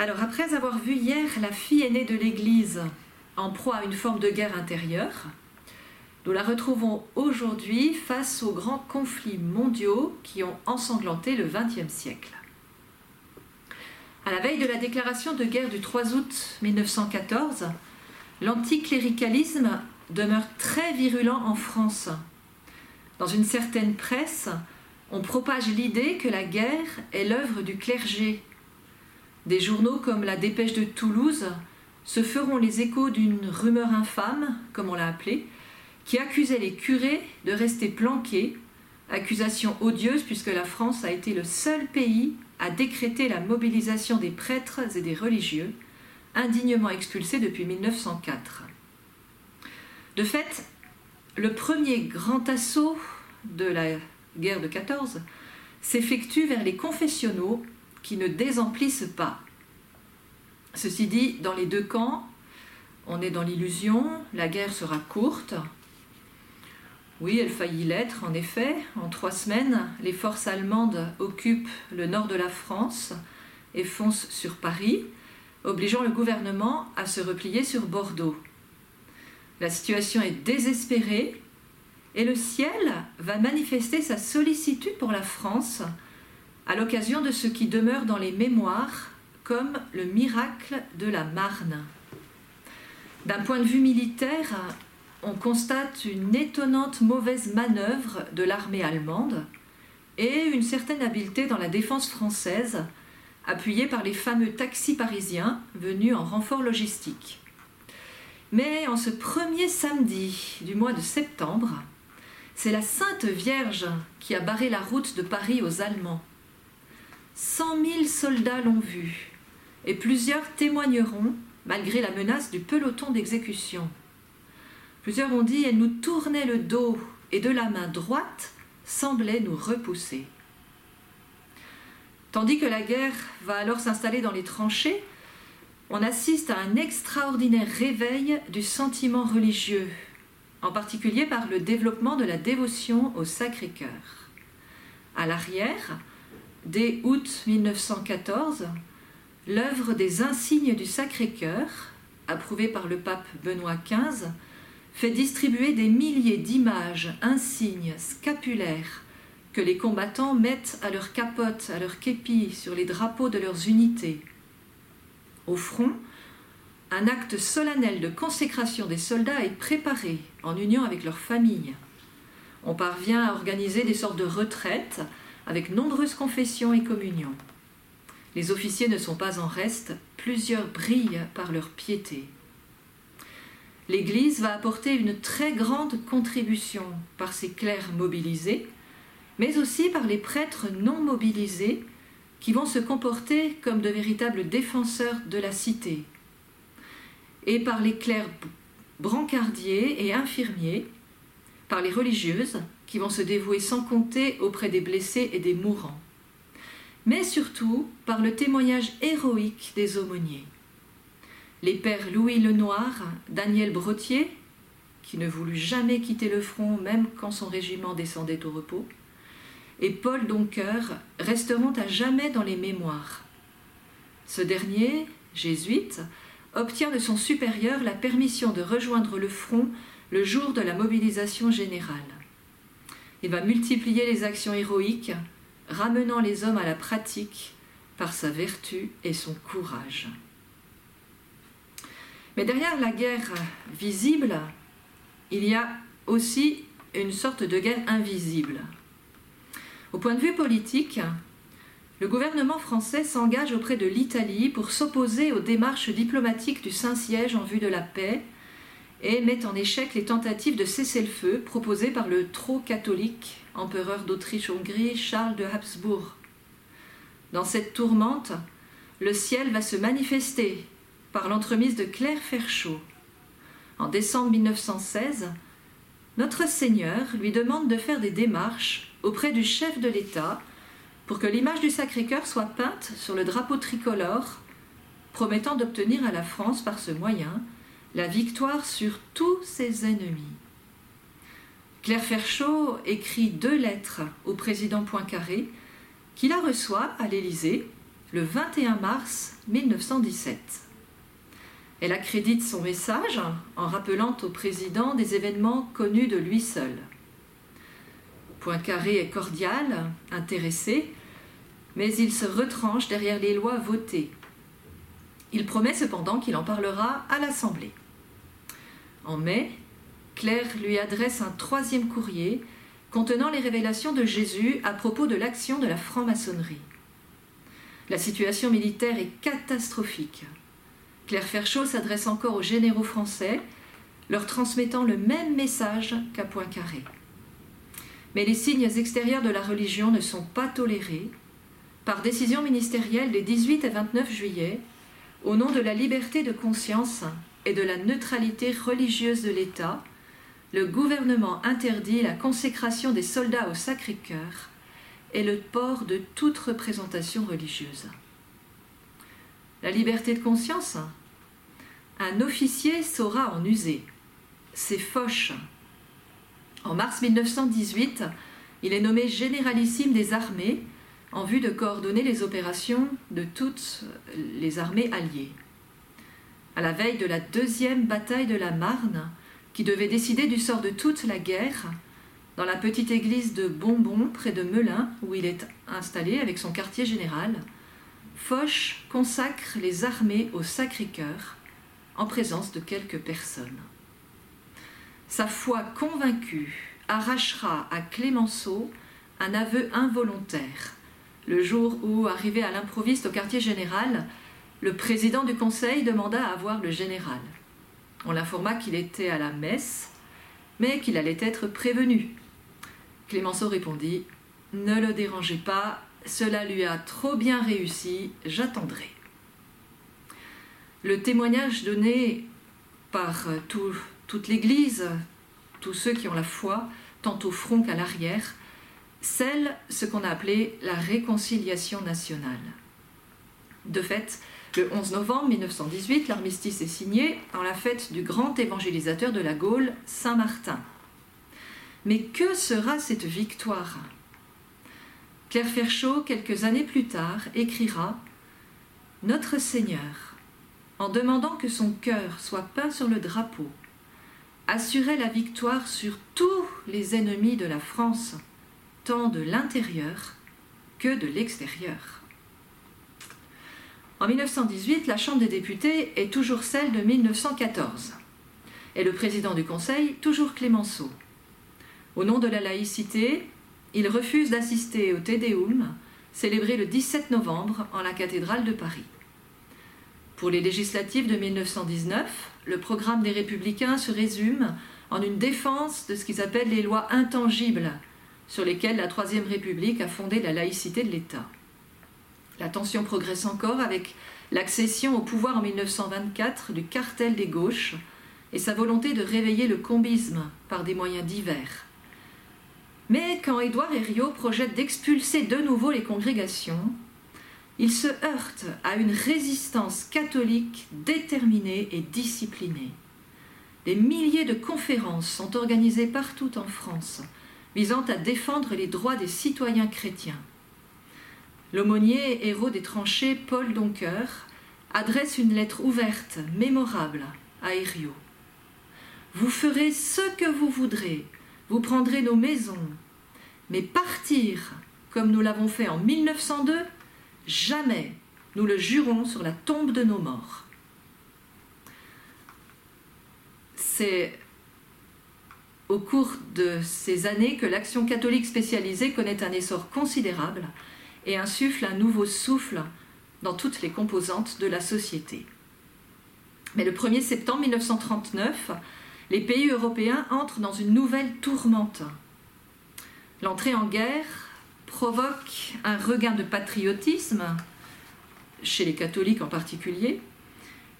Alors, après avoir vu hier la fille aînée de l'Église en proie à une forme de guerre intérieure, nous la retrouvons aujourd'hui face aux grands conflits mondiaux qui ont ensanglanté le XXe siècle. À la veille de la déclaration de guerre du 3 août 1914, l'anticléricalisme demeure très virulent en France. Dans une certaine presse, on propage l'idée que la guerre est l'œuvre du clergé des journaux comme la Dépêche de Toulouse se feront les échos d'une rumeur infâme, comme on l'a appelée, qui accusait les curés de rester planqués, accusation odieuse puisque la France a été le seul pays à décréter la mobilisation des prêtres et des religieux, indignement expulsés depuis 1904. De fait, le premier grand assaut de la guerre de 14 s'effectue vers les confessionnaux qui ne désemplissent pas. Ceci dit, dans les deux camps, on est dans l'illusion, la guerre sera courte. Oui, elle faillit l'être, en effet. En trois semaines, les forces allemandes occupent le nord de la France et foncent sur Paris, obligeant le gouvernement à se replier sur Bordeaux. La situation est désespérée et le ciel va manifester sa sollicitude pour la France à l'occasion de ce qui demeure dans les mémoires comme le miracle de la Marne. D'un point de vue militaire, on constate une étonnante mauvaise manœuvre de l'armée allemande et une certaine habileté dans la défense française, appuyée par les fameux taxis parisiens venus en renfort logistique. Mais en ce premier samedi du mois de septembre, c'est la Sainte Vierge qui a barré la route de Paris aux Allemands. Cent mille soldats l'ont vue, et plusieurs témoigneront malgré la menace du peloton d'exécution. Plusieurs ont dit elle nous tournait le dos et de la main droite semblait nous repousser. Tandis que la guerre va alors s'installer dans les tranchées, on assiste à un extraordinaire réveil du sentiment religieux, en particulier par le développement de la dévotion au Sacré-Cœur. À l'arrière, dès août 1914, l'œuvre des insignes du Sacré-Cœur, approuvée par le pape Benoît XV, fait distribuer des milliers d'images, insignes, scapulaires que les combattants mettent à leur capote, à leur képi, sur les drapeaux de leurs unités. Au front, un acte solennel de consécration des soldats est préparé en union avec leurs familles. On parvient à organiser des sortes de retraites avec nombreuses confessions et communions. Les officiers ne sont pas en reste, plusieurs brillent par leur piété. L'Église va apporter une très grande contribution par ses clercs mobilisés, mais aussi par les prêtres non mobilisés qui vont se comporter comme de véritables défenseurs de la cité, et par les clercs brancardiers et infirmiers, par les religieuses qui vont se dévouer sans compter auprès des blessés et des mourants, mais surtout par le témoignage héroïque des aumôniers. Les pères Louis Lenoir, Daniel Brottier, qui ne voulut jamais quitter le front même quand son régiment descendait au repos, et Paul Doncoeur resteront à jamais dans les mémoires. Ce dernier, jésuite, obtient de son supérieur la permission de rejoindre le front le jour de la mobilisation générale. Il va multiplier les actions héroïques, ramenant les hommes à la pratique par sa vertu et son courage. Mais derrière la guerre visible, il y a aussi une sorte de guerre invisible. Au point de vue politique, le gouvernement français s'engage auprès de l'Italie pour s'opposer aux démarches diplomatiques du Saint-Siège en vue de la paix et met en échec les tentatives de cessez-le-feu proposées par le trop catholique empereur d'Autriche-Hongrie Charles de Habsbourg. Dans cette tourmente, le ciel va se manifester par l'entremise de Claire Ferchaud. En décembre 1916, notre Seigneur lui demande de faire des démarches auprès du chef de l'État pour que l'image du Sacré-Cœur soit peinte sur le drapeau tricolore, promettant d'obtenir à la France par ce moyen la victoire sur tous ses ennemis. Claire Ferchaud écrit deux lettres au président Poincaré, qui la reçoit à l'Élysée le 21 mars 1917. Elle accrédite son message en rappelant au président des événements connus de lui seul. Poincaré est cordial, intéressé, mais il se retranche derrière les lois votées. Il promet cependant qu'il en parlera à l'Assemblée. En mai, Claire lui adresse un troisième courrier contenant les révélations de Jésus à propos de l'action de la franc-maçonnerie. La situation militaire est catastrophique. Claire Ferchaud s'adresse encore aux généraux français, leur transmettant le même message qu'à Poincaré. Mais les signes extérieurs de la religion ne sont pas tolérés. Par décision ministérielle des 18 et 29 juillet, au nom de la liberté de conscience et de la neutralité religieuse de l'État, le gouvernement interdit la consécration des soldats au Sacré-Cœur et le port de toute représentation religieuse. La liberté de conscience Un officier saura en user. C'est Foch. En mars 1918, il est nommé généralissime des armées en vue de coordonner les opérations de toutes les armées alliées. À la veille de la deuxième bataille de la Marne, qui devait décider du sort de toute la guerre, dans la petite église de Bonbon, près de Melun, où il est installé avec son quartier général, Foch consacre les armées au Sacré-Cœur, en présence de quelques personnes. Sa foi convaincue arrachera à Clémenceau un aveu involontaire, le jour où, arrivé à l'improviste au quartier général, le président du conseil demanda à voir le général. On l'informa qu'il était à la messe, mais qu'il allait être prévenu. Clémenceau répondit Ne le dérangez pas, cela lui a trop bien réussi, j'attendrai. Le témoignage donné par toute l'Église, tous ceux qui ont la foi, tant au front qu'à l'arrière, scelle ce qu'on a appelé la réconciliation nationale. De fait, le 11 novembre 1918, l'armistice est signé en la fête du grand évangélisateur de la Gaule, Saint Martin. Mais que sera cette victoire? Claire Ferchaud, quelques années plus tard, écrira Notre Seigneur, en demandant que son cœur soit peint sur le drapeau, assurait la victoire sur tous les ennemis de la France, de l'intérieur que de l'extérieur. En 1918, la Chambre des députés est toujours celle de 1914 et le président du Conseil toujours Clémenceau. Au nom de la laïcité, il refuse d'assister au Te Deum, célébré le 17 novembre en la cathédrale de Paris. Pour les législatives de 1919, le programme des républicains se résume en une défense de ce qu'ils appellent les lois intangibles sur lesquelles la Troisième République a fondé la laïcité de l'État. La tension progresse encore avec l'accession au pouvoir en 1924 du cartel des gauches et sa volonté de réveiller le combisme par des moyens divers. Mais quand Édouard Herriot projette d'expulser de nouveau les congrégations, il se heurte à une résistance catholique déterminée et disciplinée. Des milliers de conférences sont organisées partout en France visant à défendre les droits des citoyens chrétiens. L'aumônier héros des tranchées, Paul Doncoeur, adresse une lettre ouverte, mémorable, à Herriot. Vous ferez ce que vous voudrez, vous prendrez nos maisons, mais partir, comme nous l'avons fait en 1902, jamais, nous le jurons sur la tombe de nos morts. C'est au cours de ces années que l'action catholique spécialisée connaît un essor considérable et insuffle un nouveau souffle dans toutes les composantes de la société. Mais le 1er septembre 1939, les pays européens entrent dans une nouvelle tourmente. L'entrée en guerre provoque un regain de patriotisme, chez les catholiques en particulier,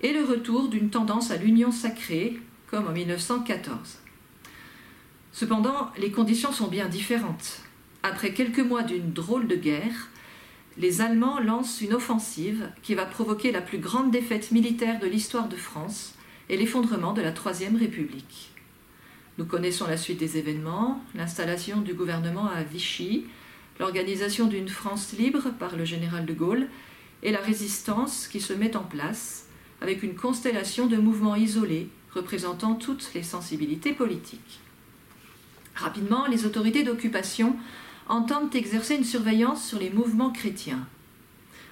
et le retour d'une tendance à l'union sacrée, comme en 1914. Cependant, les conditions sont bien différentes. Après quelques mois d'une drôle de guerre, les Allemands lancent une offensive qui va provoquer la plus grande défaite militaire de l'histoire de France et l'effondrement de la Troisième République. Nous connaissons la suite des événements, l'installation du gouvernement à Vichy, l'organisation d'une France libre par le général de Gaulle et la résistance qui se met en place avec une constellation de mouvements isolés représentant toutes les sensibilités politiques. Rapidement, les autorités d'occupation entendent exercer une surveillance sur les mouvements chrétiens.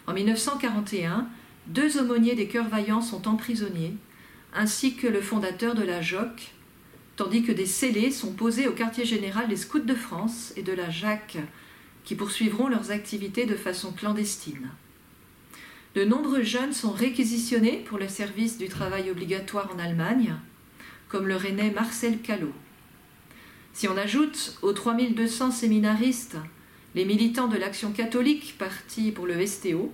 En 1941, deux aumôniers des Cœurs Vaillants sont emprisonnés, ainsi que le fondateur de la JOC, tandis que des scellés sont posés au quartier général des Scouts de France et de la Jacques, qui poursuivront leurs activités de façon clandestine. De nombreux jeunes sont réquisitionnés pour le service du travail obligatoire en Allemagne, comme le rennais Marcel Callot. Si on ajoute aux 3200 séminaristes les militants de l'Action catholique partis pour le STO,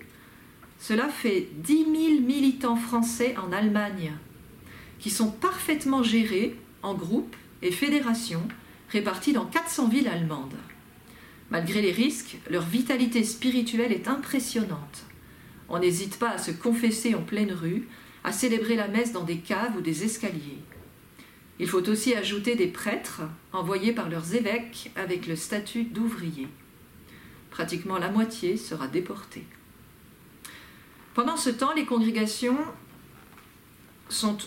cela fait 10 000 militants français en Allemagne, qui sont parfaitement gérés en groupes et fédérations répartis dans 400 villes allemandes. Malgré les risques, leur vitalité spirituelle est impressionnante. On n'hésite pas à se confesser en pleine rue, à célébrer la messe dans des caves ou des escaliers. Il faut aussi ajouter des prêtres envoyés par leurs évêques avec le statut d'ouvrier. Pratiquement la moitié sera déportée. Pendant ce temps, les congrégations sont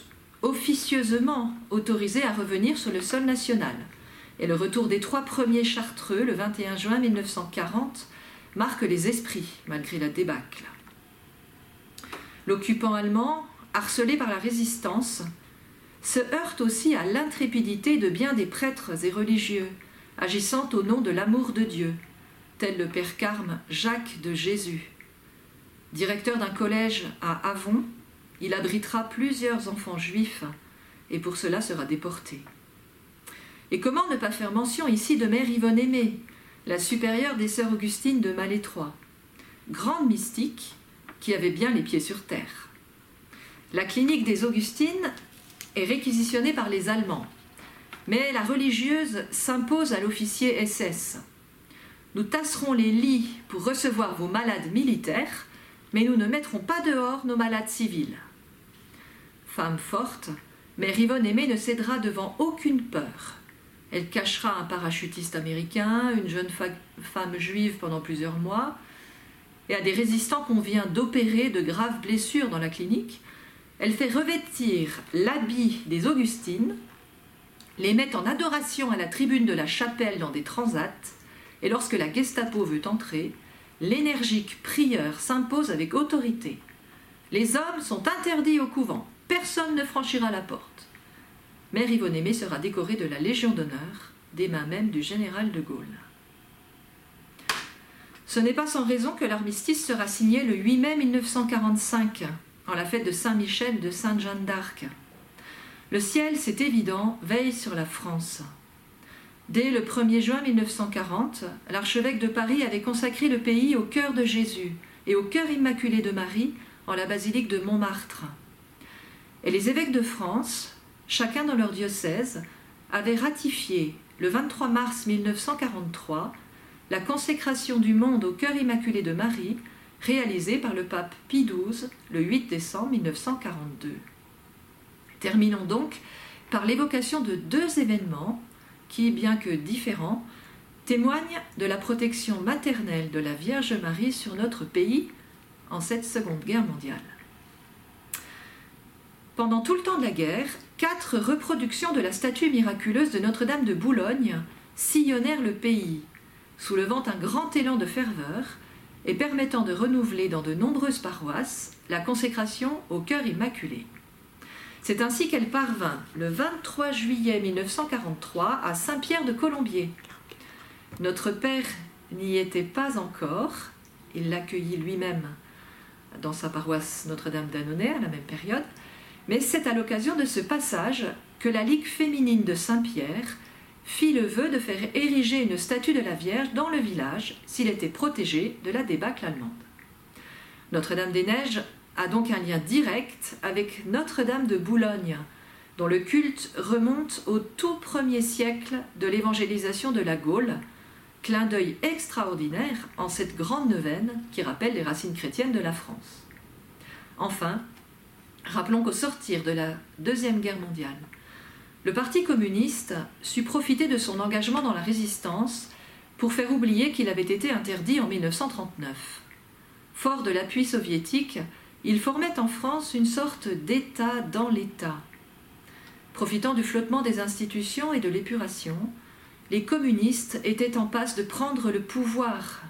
officieusement autorisées à revenir sur le sol national. Et le retour des trois premiers chartreux, le 21 juin 1940, marque les esprits, malgré la débâcle. L'occupant allemand, harcelé par la résistance, se heurte aussi à l'intrépidité de bien des prêtres et religieux, agissant au nom de l'amour de Dieu, tel le père Carme Jacques de Jésus. Directeur d'un collège à Avon, il abritera plusieurs enfants juifs et pour cela sera déporté. Et comment ne pas faire mention ici de Mère Yvonne Aimée, la supérieure des sœurs Augustines de Malétroit, grande mystique qui avait bien les pieds sur terre. La clinique des Augustines est réquisitionnée par les Allemands, mais la religieuse s'impose à l'officier SS. Nous tasserons les lits pour recevoir vos malades militaires, mais nous ne mettrons pas dehors nos malades civils. Femme forte, Mère Yvonne Aimée ne cédera devant aucune peur. Elle cachera un parachutiste américain, une jeune femme juive pendant plusieurs mois, et à des résistants qu'on vient d'opérer de graves blessures dans la clinique, elle fait revêtir l'habit des Augustines, les met en adoration à la tribune de la chapelle dans des transats, et lorsque la Gestapo veut entrer, l'énergique prieur s'impose avec autorité. Les hommes sont interdits au couvent, personne ne franchira la porte. Mère Yvonne Aimée sera décorée de la Légion d'honneur, des mains même du général de Gaulle. Ce n'est pas sans raison que l'armistice sera signé le 8 mai 1945, en la fête de Saint-Michel de Sainte-Jeanne d'Arc. Le ciel, c'est évident, veille sur la France. Dès le 1er juin 1940, l'archevêque de Paris avait consacré le pays au cœur de Jésus et au cœur immaculé de Marie en la basilique de Montmartre. Et les évêques de France, chacun dans leur diocèse, avaient ratifié le 23 mars 1943 la consécration du monde au cœur immaculé de Marie, réalisée par le pape Pie XII le 8 décembre 1942. Terminons donc par l'évocation de deux événements qui, bien que différents, témoignent de la protection maternelle de la Vierge Marie sur notre pays en cette Seconde Guerre mondiale. Pendant tout le temps de la guerre, quatre reproductions de la statue miraculeuse de Notre-Dame de Boulogne sillonnèrent le pays, soulevant un grand élan de ferveur et permettant de renouveler dans de nombreuses paroisses la consécration au cœur immaculé. C'est ainsi qu'elle parvint le 23 juillet 1943 à Saint-Pierre de Colombier. Notre Père n'y était pas encore, il l'accueillit lui-même dans sa paroisse Notre-Dame d'Annonay à la même période, mais c'est à l'occasion de ce passage que la Ligue féminine de Saint-Pierre fit le vœu de faire ériger une statue de la Vierge dans le village s'il était protégé de la débâcle allemande. Notre-Dame-des-Neiges a donc un lien direct avec Notre-Dame de Boulogne, dont le culte remonte au tout premier siècle de l'évangélisation de la Gaule, clin d'œil extraordinaire en cette grande neuvaine qui rappelle les racines chrétiennes de la France. Enfin, rappelons qu'au sortir de la Deuxième Guerre mondiale, le Parti communiste sut profiter de son engagement dans la résistance pour faire oublier qu'il avait été interdit en 1939. Fort de l'appui soviétique, il formait en France une sorte d'État dans l'État. Profitant du flottement des institutions et de l'épuration, les communistes étaient en passe de prendre le pouvoir.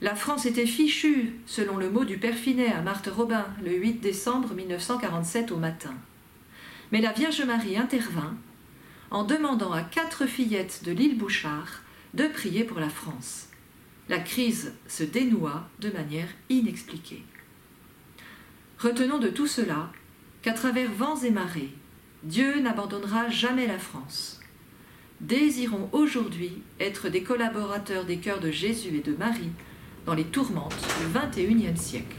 La France était fichue, selon le mot du père Finet à Marthe Robin, le 8 décembre 1947 au matin. Mais la Vierge Marie intervint en demandant à quatre fillettes de l'île Bouchard de prier pour la France. La crise se dénoua de manière inexpliquée. Retenons de tout cela qu'à travers vents et marées, Dieu n'abandonnera jamais la France. Désirons aujourd'hui être des collaborateurs des cœurs de Jésus et de Marie dans les tourmentes du XXIe siècle.